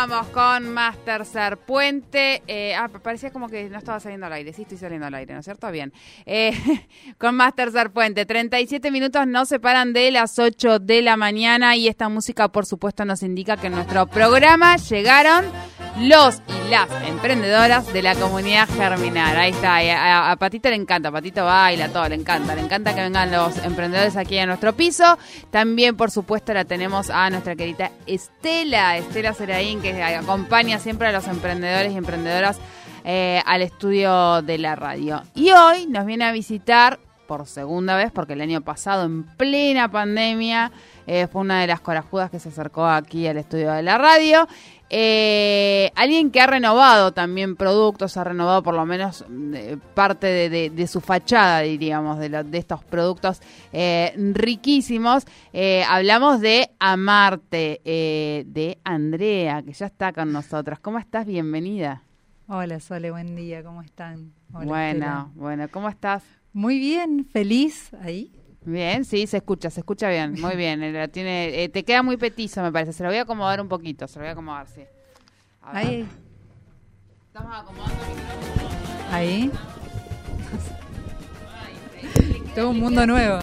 Continuamos con más tercer puente. Eh, ah, parecía como que no estaba saliendo al aire. Sí, estoy saliendo al aire, ¿no es cierto? Bien. Eh, con más tercer puente. 37 minutos nos separan de las 8 de la mañana y esta música, por supuesto, nos indica que en nuestro programa llegaron los y las emprendedoras de la comunidad Germinar. Ahí está. A, a Patito le encanta. Patito baila, todo le encanta. Le encanta que vengan los emprendedores aquí a nuestro piso. También, por supuesto, la tenemos a nuestra querida Estela, Estela Seraín, que acompaña siempre a los emprendedores y emprendedoras eh, al estudio de la radio. Y hoy nos viene a visitar por segunda vez, porque el año pasado, en plena pandemia, eh, fue una de las corajudas que se acercó aquí al estudio de la radio. Eh, alguien que ha renovado también productos, ha renovado por lo menos eh, parte de, de- de su fachada, diríamos, de, la- de estos productos eh, riquísimos. Eh, hablamos de Amarte, eh, de Andrea, que ya está con nosotros. ¿Cómo estás? Bienvenida. Hola Sole, buen día, ¿cómo están? Hola, bueno, Estela. bueno, ¿cómo estás? Muy bien, feliz ahí. Bien, sí, se escucha, se escucha bien, muy bien. eh, tiene, eh, te queda muy petizo, me parece. Se lo voy a acomodar un poquito, se lo voy a acomodar, sí. A ver. Ahí, Estamos acomodando el micrófono. ahí. Todo un mundo nuevo.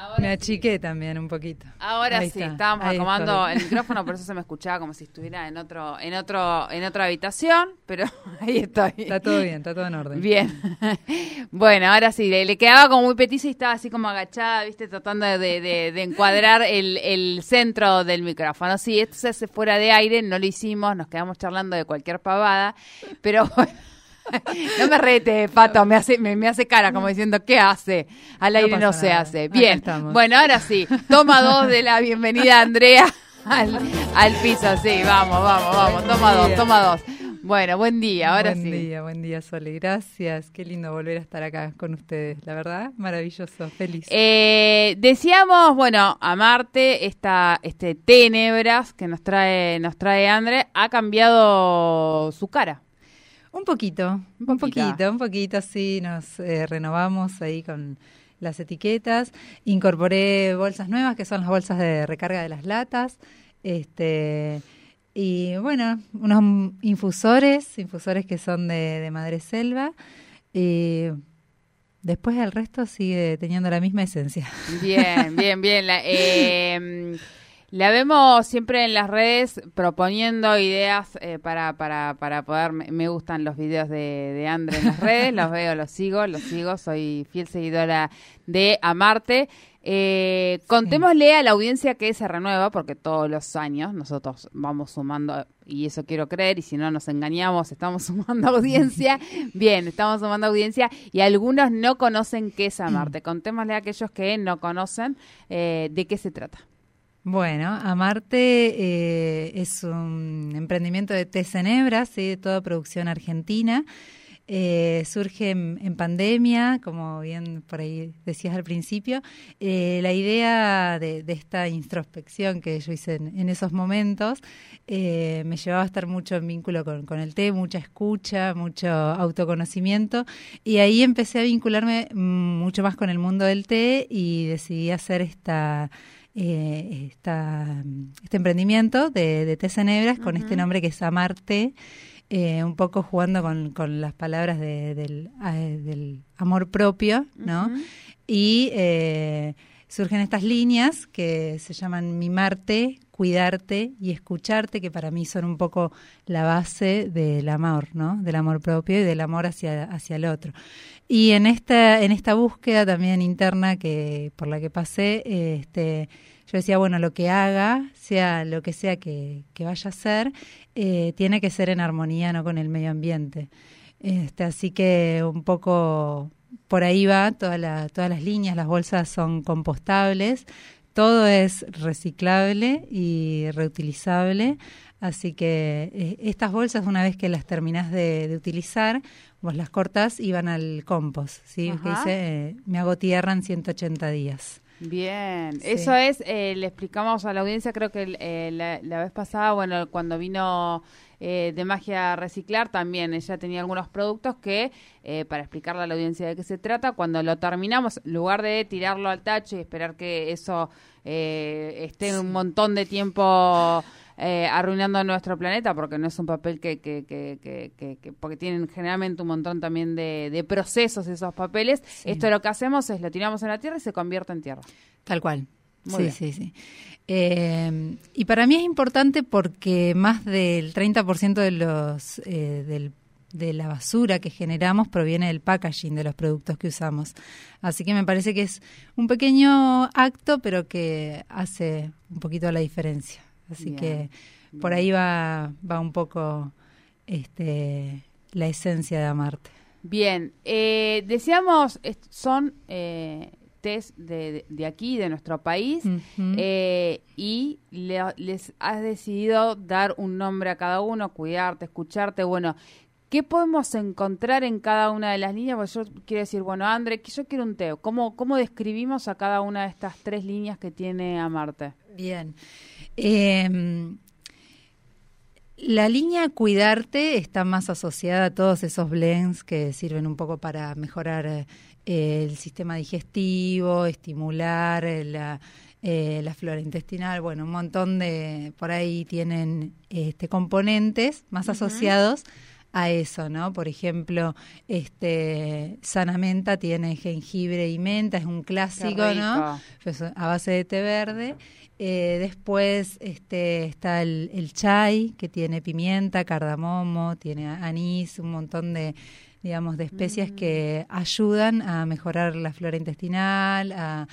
Ahora, Me achiqué también un poquito. ahora Ahí sí, está, estábamos ahí acomodando estoy. el micrófono, por eso se me escuchaba como si estuviera en otro, en otro, en otra habitación, pero ahí estoy. Está todo bien, está todo en orden. Bien. bueno, ahora sí, le, le quedaba como muy petiza y estaba así como agachada, viste, tratando de, de- de encuadrar el, el centro del micrófono. Sí, esto se hace fuera de aire, no lo hicimos, nos quedamos charlando de cualquier pavada, pero bueno. No me rete, Pato, me hace, me, me hace cara como diciendo, ¿qué hace? Al aire no se nada. hace. Bien, bueno, ahora sí, toma dos de la bienvenida Andrea al, al piso, sí, vamos, vamos, vamos, Buen toma dos, toma dos. Bueno, buen día, ahora buen sí. día, buen día Sole, gracias. Qué lindo volver a estar acá con ustedes. La verdad, maravilloso, feliz. Eh, decíamos, bueno, Amarte, esta, este Tenebras que nos trae, nos trae Andre, ha cambiado su cara. Un poquito, Un un poquito. un poquito, sí, nos eh, renovamos ahí con las etiquetas. Incorporé bolsas nuevas, que son las bolsas de recarga de las latas. Este, y bueno, unos infusores, infusores que son de, de Madre Selva. Y después el resto sigue teniendo la misma esencia. Bien, bien, bien. La, eh, la vemos siempre en las redes proponiendo ideas eh, para, para, para poder. Me, gustan los videos de, de Andre en las redes, los veo, los sigo, los sigo. Soy fiel seguidora de Amarte. Eh, contémosle a la audiencia que se renueva, porque todos los años nosotros vamos sumando, y eso quiero creer, y si no nos engañamos, estamos sumando audiencia. Bien, estamos sumando audiencia, y algunos no conocen qué es Amarte. Contémosle a aquellos que no conocen eh, de qué se trata. Bueno, Amarte eh, es un emprendimiento de té Cenebras, ¿sí? de toda producción argentina. Eh, surge en, en pandemia, como bien por ahí decías al principio. Eh, la idea de, de esta introspección que yo hice en, en esos momentos eh, me llevaba a estar mucho en vínculo con, con el té, mucha escucha, mucho autoconocimiento. Y ahí empecé a vincularme mm, mucho más con el mundo del té y decidí hacer esta eh, esta, este emprendimiento de, de Cenebras con este nombre que es Amarte, eh, un poco jugando con, con las palabras de- del, eh, del amor propio, ¿no? Y eh, surgen estas líneas que se llaman mimarte, cuidarte y escucharte, que para mí son un poco la base del amor, ¿no? Del amor propio y del amor hacia, hacia el otro. Y en esta, en esta búsqueda también interna que por la que pasé, este, yo decía, bueno, lo que haga, sea lo que sea que, que vaya a hacer, eh, tiene que ser en armonía, no con el medio ambiente. Este, así que un poco por ahí va toda la- todas las líneas, las bolsas son compostables, todo es reciclable y reutilizable. Así que eh, estas bolsas, una vez que las terminás de, utilizar, vos las cortás y van al compost. ¿sí? Que dice, eh, me hago tierra en 180 días. Bien, eso es, eh, le explicamos a la audiencia, creo que la, la, vez pasada, bueno, cuando vino eh, de Magia Reciclar también ella tenía algunos productos que, eh, para explicarle a la audiencia de qué se trata, cuando lo terminamos, en lugar de tirarlo al tacho y esperar que eso eh, esté un montón de tiempo... arruinando nuestro planeta porque no es un papel que, que, que, porque tienen generalmente un montón también de, procesos esos papeles esto lo que hacemos es lo tiramos en la tierra y se convierte en tierra tal cual sí, sí, sí. Eh, y para mí es importante porque más del 30% de los eh, de la basura que generamos proviene del packaging de los productos que usamos. Así que me parece que es un pequeño acto, pero que hace un poquito la diferencia. Así que por ahí va, va un poco este, la esencia de amarte. Bien, eh, decíamos, son eh, test de, de, aquí, de nuestro país, eh, y les has decidido dar un nombre a cada uno, cuidarte, escucharte. Bueno, ¿qué podemos encontrar en cada una de las líneas? Pues yo quiero decir, bueno, André, yo quiero un teo. ¿Cómo, ¿Cómo describimos a cada una de estas tres líneas que tiene Amarte? Bien. Eh, la línea Cuidarte está más asociada a todos esos blends que sirven un poco para mejorar eh, el sistema digestivo, estimular eh, la, eh, la flora intestinal, bueno, un montón de, por ahí tienen este, componentes más asociados a eso, ¿no? Por ejemplo, este Sanamenta tiene jengibre y menta, es un clásico, ¿no? Pues, a base de té verde. Eh, después este, está el, el chai, que tiene pimienta, cardamomo, tiene anís, un montón de, digamos, de especias que mm. ayudan a mejorar la flora intestinal, a,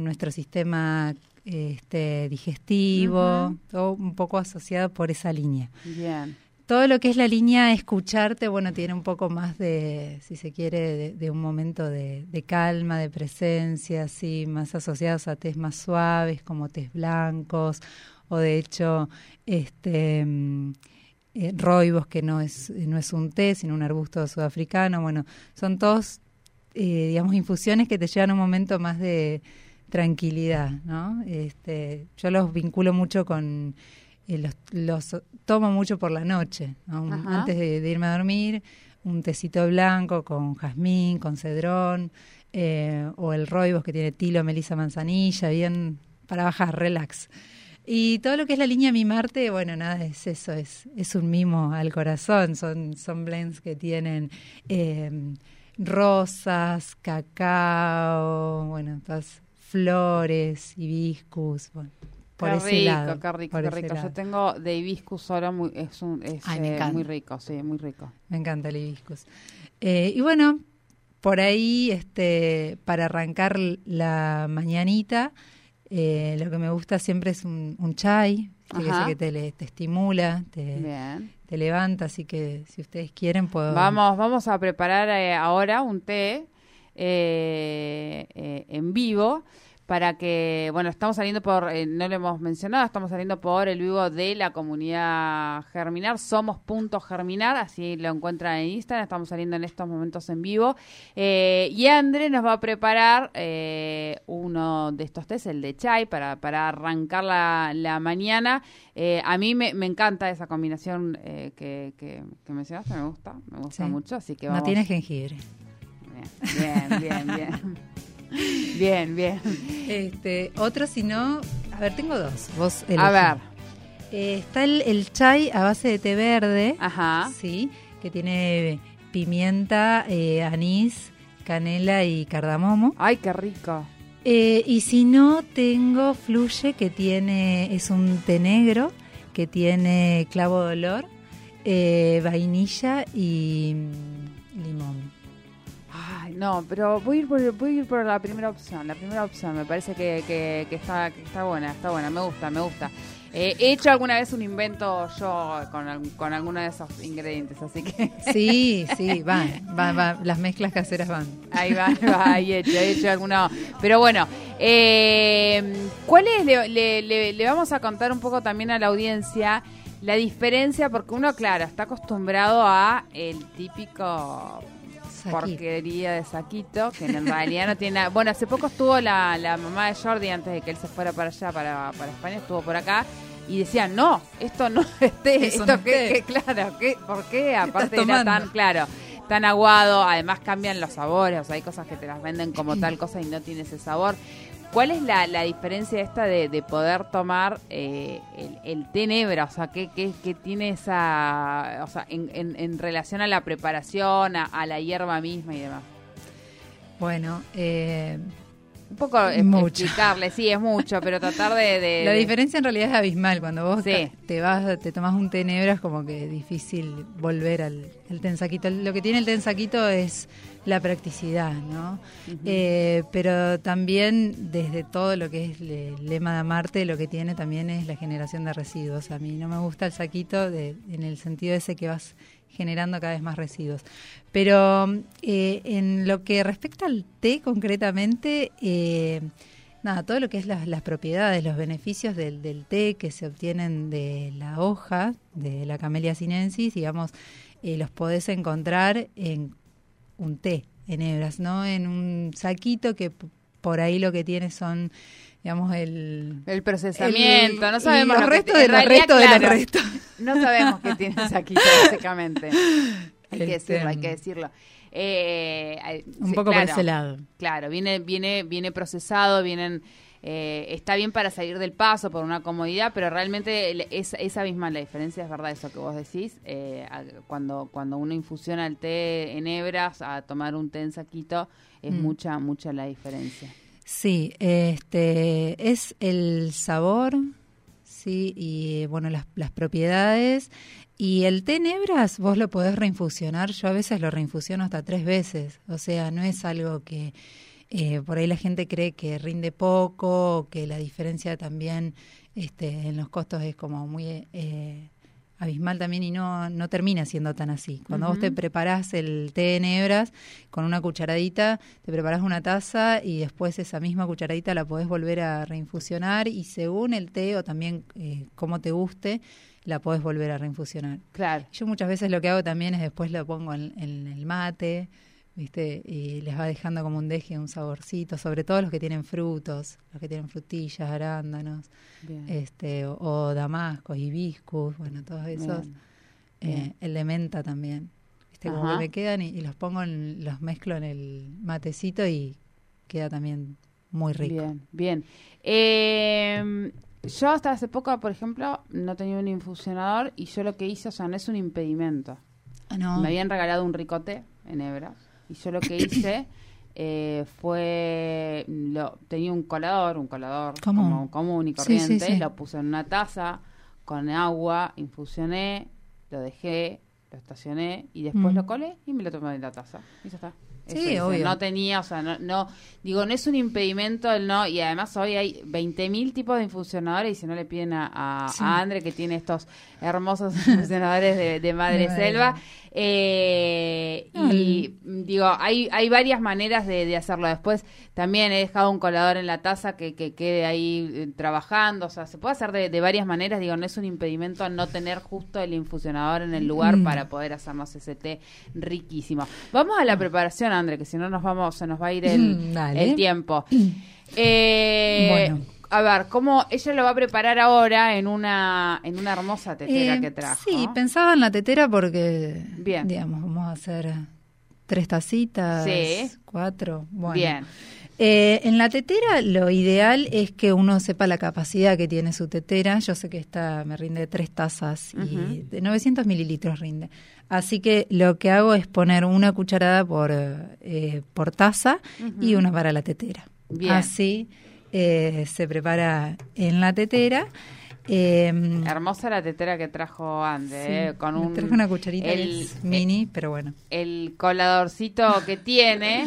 nuestro sistema este, digestivo, todo un poco asociado por esa línea. Bien. Todo lo que es la línea escucharte, bueno, tiene un poco más de, si se quiere, de, un momento de, calma, de presencia, así, más asociados a tés más suaves, como tés blancos, o de hecho, este mm, eh, roibos, que no es, no es un té, sino un arbusto sudafricano. Bueno, son todos, eh, digamos, infusiones que te llevan a un momento más de tranquilidad, ¿no? Este, yo los vinculo mucho con, eh, los, los, tomo mucho por la noche, antes de, irme a dormir, un tecito blanco con jazmín, con cedrón, o el roibos que tiene tilo, melisa, manzanilla, bien para bajar, relax. Y todo lo que es la línea Mi Marte, bueno, nada, es eso, es, es un mimo al corazón. Son, son blends que tienen em, rosas, cacao, bueno, todas flores, hibiscus, bueno. Por qué ese rico, lado, qué rico, qué rico. Yo tengo de hibiscus solo, muy, es, un, es eh, muy rico, sí, muy rico. Me encanta el hibiscus. Eh, y bueno, por ahí, este, para arrancar la mañanita, eh, lo que me gusta siempre es un, chai, que, te, te, estimula, te, te, levanta, así que si ustedes quieren puedo... Vamos, vamos a preparar eh, ahora un té en vivo para que, bueno, estamos saliendo por, eh, no lo hemos mencionado, estamos saliendo por el vivo de la comunidad Germinar, somos punto Germinar, así lo encuentran en Instagram, estamos saliendo en estos momentos en vivo. Eh, y André nos va a preparar eh, uno de estos test, el de chai, para, para arrancar la, la mañana. a mí me, me, encanta esa combinación que, que, mencionaste, me gusta, me gusta mucho, así que vamos. No tiene jengibre. bien, bien. bien. Bien, bien. Este, otro, si no, a ver, tengo dos. Vos A ver. Eh, está el, el, chai a base de té verde. Ajá. Sí, que tiene pimienta, eh, anís, canela y cardamomo. Ay, qué rico. Eh, y si no, tengo fluye que tiene, es un té negro que tiene clavo de olor, vainilla y. No, pero voy a ir por, voy a ir por la primera opción. La primera opción me parece que, que, está, que está buena, está buena, me gusta, me gusta. Eh, he hecho alguna vez un invento yo con, con alguno de esos ingredientes, así que... Sí, sí, van, van, van, las mezclas caseras van. Ahí va, va, ahí he hecho, he hecho alguna... Pero bueno, Eh, ¿Cuál es? Le, le- le- le vamos a contar un poco también a la audiencia la diferencia, porque uno, claro, está acostumbrado a el típico Saquito. porquería de saquito, que en realidad no tiene nada. Bueno, hace poco estuvo la, la mamá de Jordi, antes de que él se fuera para allá, para, para España, estuvo por acá. Y decía, no, esto no esté, esto no que, que- claro, ¿qué, ¿por qué? Aparte era tan, claro, tan aguado, además cambian los sabores, o sea, hay cosas que te las venden como tal cosa y no tiene ese sabor. ¿Cuál es la, la diferencia esta de, de poder tomar eh, el, el té nebra? O sea, ¿qué, qué, qué tiene esa, o sea, en, en, en relación a la preparación, a, a la hierba misma y demás? Bueno, eh, Un poco es- Mucho. explicarle, sí, es mucho, pero tratar de... de- la diferencia en realidad es abismal. Cuando vos Sí. te- vas, te tomas un té negro es como que difícil volver al el tensaquito. Lo que tiene el tensaquito es la practicidad, ¿no? Eh, pero también desde todo lo que es el lema de Marte, lo que tiene también es la generación de residuos. A mí no me gusta el saquito de, en el sentido ese que vas generando cada vez más residuos. Pero eh, en lo que respecta al té concretamente, eh, nada, todo lo que es las, las propiedades, los beneficios del, del té que se obtienen de la hoja, de la Camellia sinensis, digamos, eh, los podés encontrar en un té, en hebras, ¿no? En un saquito que por ahí lo que tiene son, digamos, el... El procesamiento, el- no sabemos los restos de los restos de los restos. No sabemos qué tiene saquito, básicamente. Hay que decirlo, hay que decirlo. Eh, Un poco por claro, ese lado. Claro, viene, viene, viene procesado, vienen, eh, está bien para salir del paso por una comodidad, pero realmente es, es abismal la diferencia, es verdad eso que vos decís. eh, cuando, cuando uno infusiona el té en hebras a tomar un té en saquito, es Mm. mucha, mucha la diferencia. Sí, este es el sabor, sí, y bueno, las, las propiedades. Y el té en hebras vos lo podés reinfusionar. Yo a veces lo reinfusiono hasta tres veces. O sea, no es algo que eh, por ahí la gente cree que rinde poco, que la diferencia también este, en los costos es como muy eh, abismal también y no, no termina siendo tan así. Cuando vos te preparás el té en hebras con una cucharadita, te preparás una taza y después esa misma cucharadita la podés volver a reinfusionar y según el té o también eh, cómo te guste, la podés volver a reinfusionar. Claro. Yo muchas veces lo que hago también es después lo pongo en, en el mate, ¿viste? Y les va dejando como un deje, un saborcito, sobre todo los que tienen frutos, los que tienen frutillas, arándanos, Bien. este, o, o damascos, hibiscus, bueno, todos esos. Eh, Bien. el de menta también. ¿Viste? Como que me quedan y, y los pongo, en, los mezclo en el matecito y queda también muy rico. Bien, bien. Eh, yo hasta hace poco, por ejemplo, no tenía un infusionador y yo lo que hice, o sea, no es un impedimento. Ah, no. Me habían regalado un ricote en hebra y yo lo que hice eh, fue, lo, tenía un colador, un colador Común. como común y Sí, sí, corriente, sí. lo puse en una taza con agua, infusioné, lo dejé, lo estacioné y después Mm. lo colé y me lo tomé de la taza. Y ya está. Sí, Eso obvio. No tenía, o sea, no, no, digo, no es un impedimento el no, y además hoy hay 20.000 tipos de infusionadores y si no le piden a, a, Sí. a Andre que tiene estos hermosos infusionadores de, de Madre De madre. Selva, eh, y digo, hay, hay varias maneras de, de hacerlo. Después también he dejado un colador en la taza que, que quede ahí eh, trabajando. O sea, se puede hacer de, de varias maneras. Digo, no es un impedimento no tener justo el infusionador en el lugar Mm. para poder hacernos ese té riquísimo. Vamos a la preparación, André, que si no nos vamos, se nos va a ir el, Mm, el tiempo. Eh, Bueno. A ver, ¿cómo ella lo va a preparar ahora en una en una hermosa tetera Eh, que trajo? Sí, pensaba en la tetera porque, Bien. digamos, vamos a hacer tres tacitas, Sí. cuatro. Bueno. Bien. Eh, en la tetera lo ideal es que uno sepa la capacidad que tiene su tetera. Yo sé que esta me rinde tres tazas y Ujú. de 900 mililitros rinde. Así que lo que hago es poner una cucharada por, eh, por taza y una para la tetera. Bien. Así eh, se prepara en la tetera. Eh, Hermosa la tetera que trajo Ande, sí, eh, con un traje una cucharita el, es mini, pero bueno. el coladorcito que tiene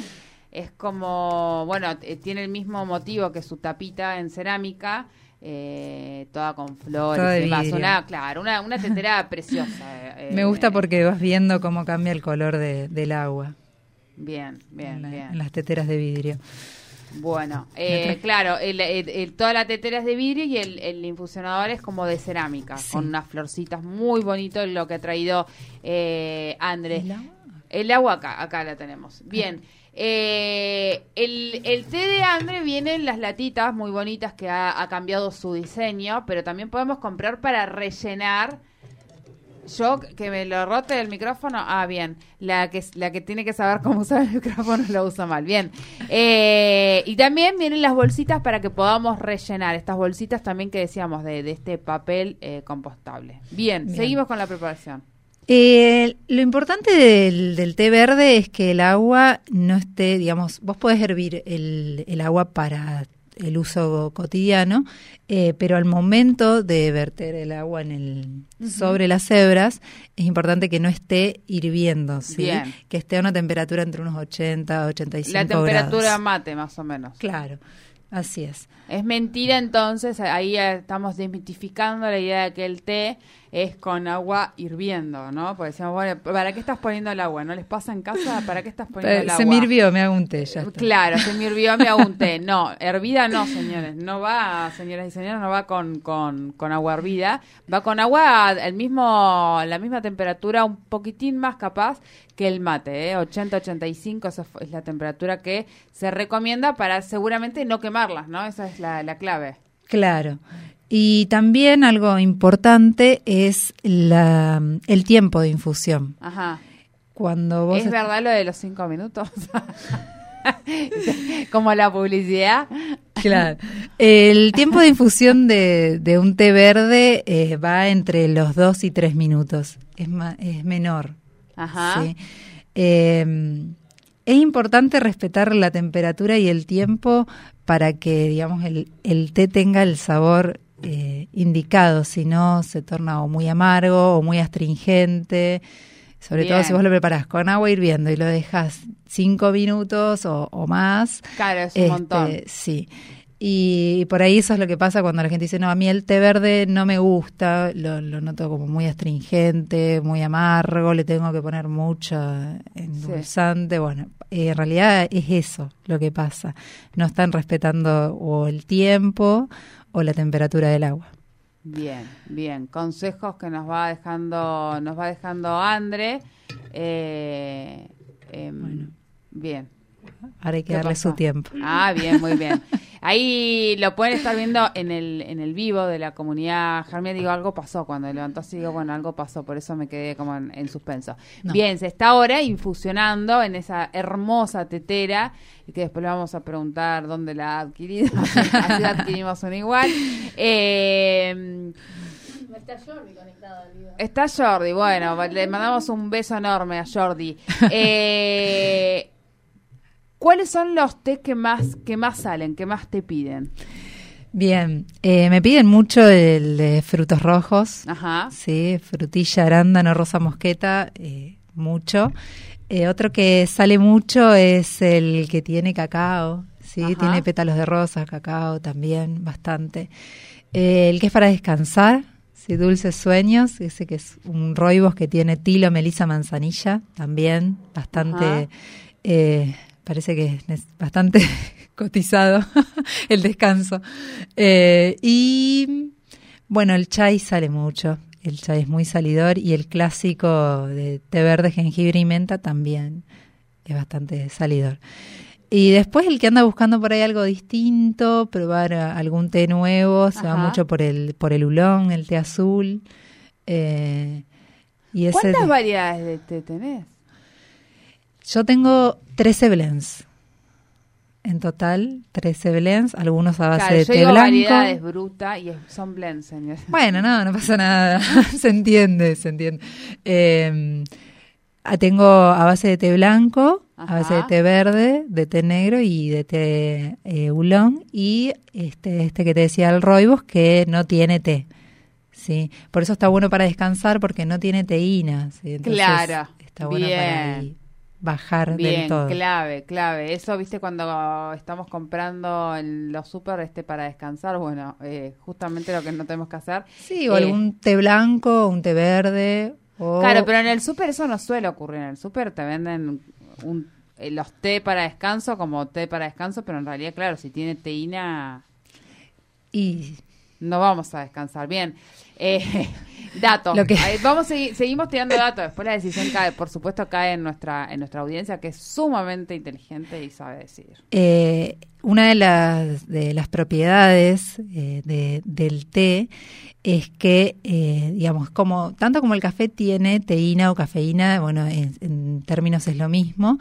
es como, bueno, t- tiene el mismo motivo que su tapita en cerámica, eh, toda con flores y demás. Una, claro, una, una tetera preciosa. eh, Me gusta eh, porque vas viendo cómo cambia el color de- del agua. Bien, bien, en, la- bien. en las teteras de vidrio. Bueno, eh, claro, el, el- el- toda la tetera es de vidrio y el, infusionador es como de cerámica, Sí. con unas florcitas muy bonito lo que ha traído eh, Andrés. ¿El agua? El agua acá, acá la tenemos. Bien. Eh, el, el té de Andre viene en las latitas muy bonitas que ha, ha cambiado su diseño, pero también podemos comprar para rellenar. Yo que me lo rote el micrófono, ah bien, la que la que tiene que saber cómo usar el micrófono lo usa mal, bien. Eh, y también vienen las bolsitas para que podamos rellenar estas bolsitas también que decíamos de, de este papel eh, compostable. Bien, Bien. seguimos con la preparación. Eh, lo importante del, del té verde es que el agua no esté, digamos, vos podés hervir el, el agua para el uso cotidiano, eh, pero al momento de verter el agua en el, sobre las hebras, es importante que no esté hirviendo, ¿sí? Bien. que esté a una temperatura entre unos 80 85 La temperatura grados. mate, más o menos. Claro, así es. Es mentira, entonces, ahí estamos desmitificando la idea de que el té es con agua hirviendo, ¿no? Porque decíamos, bueno, ¿para qué estás poniendo el agua? ¿No les pasa en casa? ¿Para qué estás poniendo el agua? Se me hirvió, me hago un té, ya está. Claro, se me hirvió, me hago un té. No, hervida no, señores. No va, señoras y señores, no va con, con, con agua hervida. Va con agua al mismo, la misma temperatura, un poquitín más capaz que el mate, ¿eh? 80-85, esa es la temperatura que se recomienda para seguramente no quemarlas, ¿no? Esa es la, la clave. Claro. Y también algo importante es la, el tiempo de infusión. Ajá. Cuando vos ¿Es verdad lo de los cinco minutos? Como la publicidad. Claro. El tiempo de infusión de, de un té verde eh, va entre los dos y tres minutos. Es, ma- es menor. Ajá. ¿sí? Eh, es importante respetar la temperatura y el tiempo para que, digamos, el, el té tenga el sabor eh, indicado, si no se torna o muy amargo o muy astringente. Sobre todo si vos lo preparás con agua hirviendo y lo dejas cinco minutos o, o más. Claro, es un Este, montón. Sí. Y por ahí eso es lo que pasa cuando la gente dice, no, a mí el té verde no me gusta, lo, lo noto como muy astringente, muy amargo, le tengo que poner mucho endulzante. Bueno, eh, en realidad es eso lo que pasa. No están respetando o el tiempo o la temperatura del agua. Bien, bien. Consejos que nos va dejando, nos va dejando Andre. Eh, em, Bien. Ahora hay que ¿Qué darle pasó? su tiempo. Ah, bien, muy bien. Ahí lo pueden estar viendo en el, en el vivo de la comunidad Germia. Digo, algo pasó. Cuando levantó así, digo, bueno, algo pasó. Por eso me quedé como en, en suspenso. No. Bien, se está ahora infusionando en esa hermosa tetera. Y que después le vamos a preguntar dónde la ha adquirido. Así la adquirimos una igual. Eh, Está Jordi, bueno, le mandamos un beso enorme a Jordi. Eh, ¿Cuáles son los té que más, que más salen, que más te piden? Bien, eh, me piden mucho el de frutos rojos. Ajá. Sí, frutilla, arándano, rosa mosqueta, eh, mucho. Eh, otro que sale mucho es el que tiene cacao, sí, Ajá. tiene pétalos de rosa, cacao también, bastante. El que es para descansar, sí, dulces sueños, ese que es un roibos que tiene tilo, melisa, manzanilla, también, bastante, parece que es bastante cotizado el descanso. Eh, y bueno, el chai sale mucho. El chai es muy salidor y el clásico de té verde, jengibre y menta también es bastante salidor. Y después el que anda buscando por ahí algo distinto, probar a- algún té nuevo, se va mucho por el por el ulón, el té azul. eh, y ese ¿Cuántas variedades de té tenés? Yo tengo 13 blends. En total, 13 blends, algunos a base Claro, de yo té digo blanco. variedades bruta y es- son blends, señor. Bueno, no, no pasa nada. se entiende, se entiende. Eh, ah, tengo a base de té blanco, a base de té verde, de té negro y de té eh, oolong. Y este, este que te decía, el roibos, que no tiene té. Sí, por eso está bueno para descansar porque no tiene teína. ¿sí? Entonces, Claro, Está bueno para ahí bajar del Bien, todo. clave, clave. Eso, viste, cuando estamos comprando en los super este para descansar, bueno, eh, justamente lo que no tenemos que hacer. Sí, o Eh, algún té blanco, un té verde. O... Claro, pero en el súper eso no suele ocurrir. En el súper te venden un eh, los té para descanso como té para descanso, pero en realidad, claro, si tiene teína... Y no vamos a descansar. Bien. Eh, datos. Vamos seguimos tirando datos. Después la decisión cae, por supuesto, cae en nuestra, en nuestra audiencia, que es sumamente inteligente y sabe decir. Eh, una de las, de las propiedades eh, del té es que, digamos, como tanto como el café tiene teína o cafeína, bueno, en, términos es lo mismo,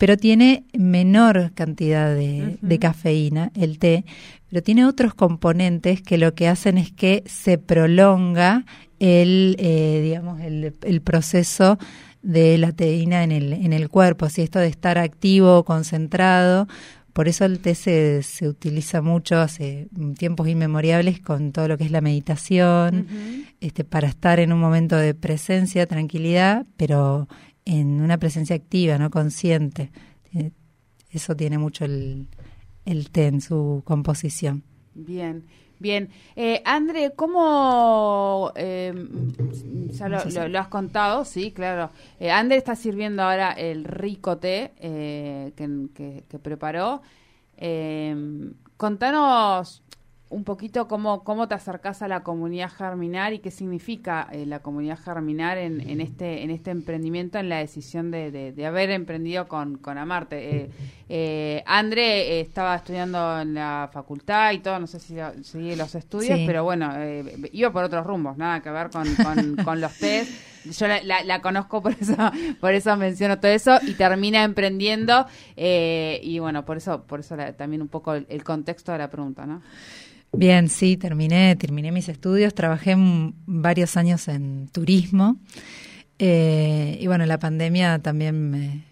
pero tiene menor cantidad de, de, cafeína, el té, pero tiene otros componentes que lo que hacen es que se prolonga el, eh, digamos, el, proceso de la teína en el, en el cuerpo, si esto de estar activo, concentrado, por eso el té se, se, utiliza mucho hace tiempos inmemoriales con todo lo que es la meditación, este, para estar en un momento de presencia, tranquilidad, pero en una presencia activa, no consciente. Eh, eso tiene mucho el, el té en su composición. Bien, bien. Eh, André, ¿cómo, eh, ya lo, has contado, sí, claro. Eh, André está sirviendo ahora el rico té eh, que, que, preparó. contanos un poquito cómo, cómo te acercás a la comunidad germinar y qué significa eh, la comunidad germinar en, en, este en este emprendimiento, en la decisión de, de, haber emprendido con, con Amarte. Eh, eh, André eh, estaba estudiando en la facultad y todo, no sé si sigue los estudios, pero bueno, iba por otros rumbos, nada que ver con, con, los test. Yo la, la, conozco por eso, por eso menciono todo eso y termina emprendiendo y bueno, por eso, por eso también un poco el contexto de la pregunta, ¿no? Bien, sí, terminé, terminé mis estudios, trabajé varios años en turismo eh, y bueno, la pandemia también me,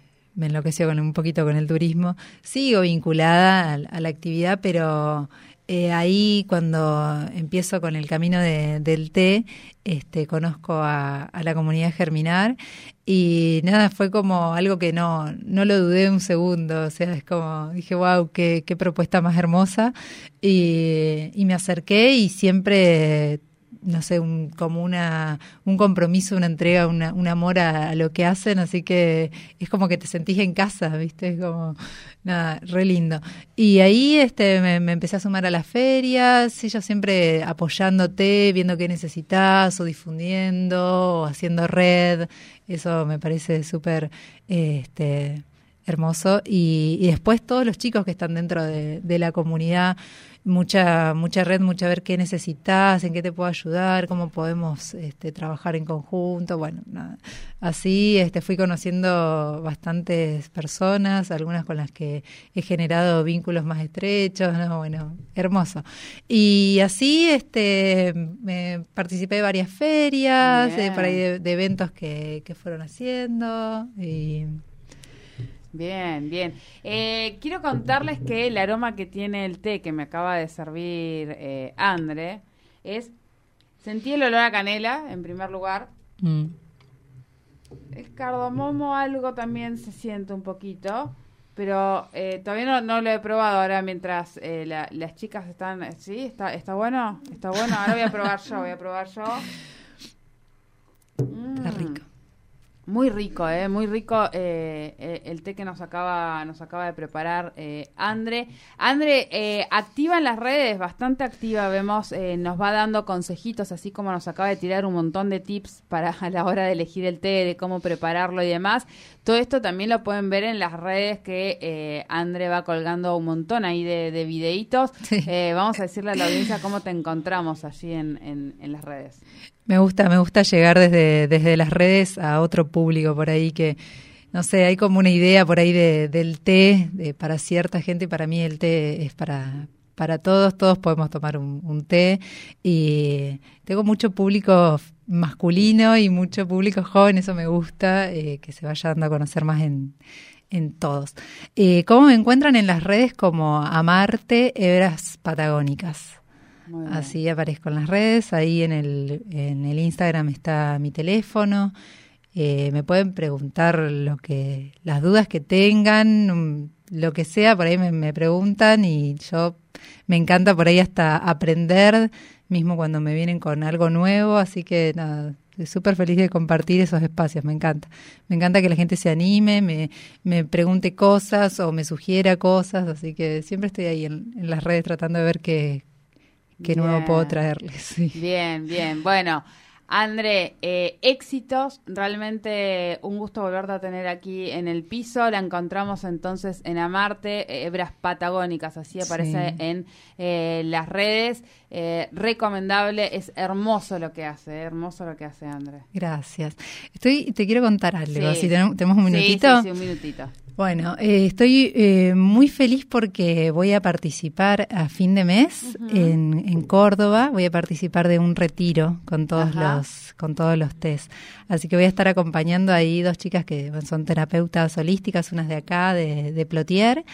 enloqueció con un poquito con el turismo. Sigo vinculada a la actividad, pero eh, ahí cuando empiezo con el camino del té, este, conozco a, la comunidad Germinar y nada, fue como algo que no, no lo dudé un segundo, o sea, es como, dije, wow, qué, qué propuesta más hermosa y me acerqué y siempre no sé, un, como una, un compromiso, una entrega, una, un amor a, lo que hacen, así que es como que te sentís en casa, ¿viste? Es como, nada, re lindo. Y ahí este, me, empecé a sumar a las ferias, ellos siempre apoyándote, viendo qué necesitas, o difundiendo, o haciendo red, eso me parece súper, este hermoso y, después todos los chicos que están dentro de, de la comunidad mucha mucha red, mucha ver qué necesitas, en qué te puedo ayudar, cómo podemos este, trabajar en conjunto. Bueno, nada. así este, fui conociendo bastantes personas, algunas con las que he generado vínculos más estrechos. ¿no? Bueno, hermoso. Y así este, me participé de varias ferias, de, por ahí de, eventos que, que fueron haciendo y Bien, bien. Eh, quiero contarles que el aroma que tiene el té que me acaba de servir eh, Andre es... Sentí el olor a canela, en primer lugar. Mm. El cardamomo algo también se siente un poquito, pero eh, todavía no, lo he probado ahora mientras eh, las chicas están... ¿Sí? ¿Está, ¿Está bueno? ¿Está bueno? Ahora voy a probar yo, voy a probar yo. Está rico. Muy rico, eh, muy rico eh, eh, el té que nos acaba, nos acaba de preparar eh, Andre. Andre, eh, activa en las redes, bastante activa, vemos, eh, nos va dando consejitos, así como nos acaba de tirar un montón de tips para a la hora de elegir el té, de cómo prepararlo y demás. Todo esto también lo pueden ver en las redes que Andre va colgando un montón ahí de, de videitos. vamos a decirle a la audiencia cómo te encontramos allí en, en, en las redes. Me gusta, me gusta llegar desde, desde las redes a otro público por ahí que, no sé, hay como una idea por ahí de, del té para cierta gente para mí el té es para, para todos, todos podemos tomar un, té y tengo mucho público masculino y mucho público joven, eso me gusta, eh, que se vaya dando a conocer más en, en todos. Eh, ¿Cómo me encuentran en las redes como Amarte Hebras Patagónicas? Así aparezco en las redes, ahí en el, en el Instagram está mi teléfono. Eh, me pueden preguntar lo que las dudas que tengan, mm, lo que sea, por ahí me, preguntan y yo me encanta por ahí hasta aprender, mismo cuando me vienen con algo nuevo, así que nada, súper feliz de compartir esos espacios, me encanta. Me encanta que la gente se anime, me, me pregunte cosas o me sugiera cosas, así que siempre estoy ahí en, las redes tratando de ver qué, qué nuevo puedo traerles. Bien, bien. Bueno. André, eh, éxitos, realmente un gusto volverte a tener aquí en el piso. La encontramos entonces en Amarte, hebras patagónicas, así aparece en eh, las redes. Eh, recomendable, es hermoso lo que hace, hermoso lo que hace André. Gracias. Estoy, te quiero contar algo, si tenemos, un minutito. Sí, sí, un minutito. Bueno, eh, estoy eh, muy feliz porque voy a participar a fin de mes en, en, Córdoba. Voy a participar de un retiro con todos los con todos los test. Así que voy a estar acompañando ahí dos chicas que son terapeutas holísticas, unas de acá, de, de Plotier,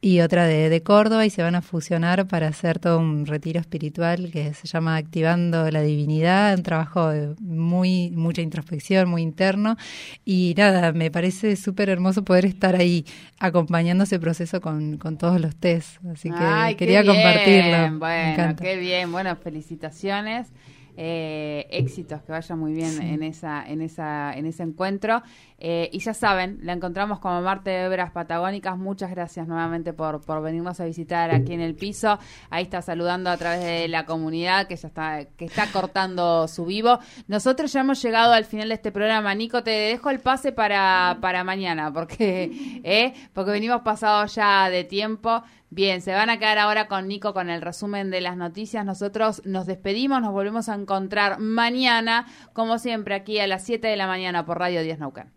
y otra de, de Córdoba, y se van a fusionar para hacer todo un retiro espiritual que se llama Activando la Divinidad, un trabajo de muy mucha introspección, muy interno. Y nada, me parece súper hermoso poder estar ahí acompañando ese proceso con, con todos los test. Así que quería compartirlo. Bueno, qué bien. Bueno, felicitaciones. Eh, éxitos, que vaya muy bien en esa, en esa, en ese encuentro. Eh, y ya saben, la encontramos como Marte de Obras Patagónicas. Muchas gracias nuevamente por, por venirnos a visitar aquí en el piso. Ahí está saludando a través de la comunidad que ya está, que está cortando su vivo. Nosotros ya hemos llegado al final de este programa. Nico, te dejo el pase para, para mañana, porque, eh, porque venimos pasados ya de tiempo. Bien, se van a quedar ahora con Nico con el resumen de las noticias. Nosotros nos despedimos, nos volvemos a encontrar mañana, como siempre, aquí a las 7 de la mañana por Radio 10 Naucan.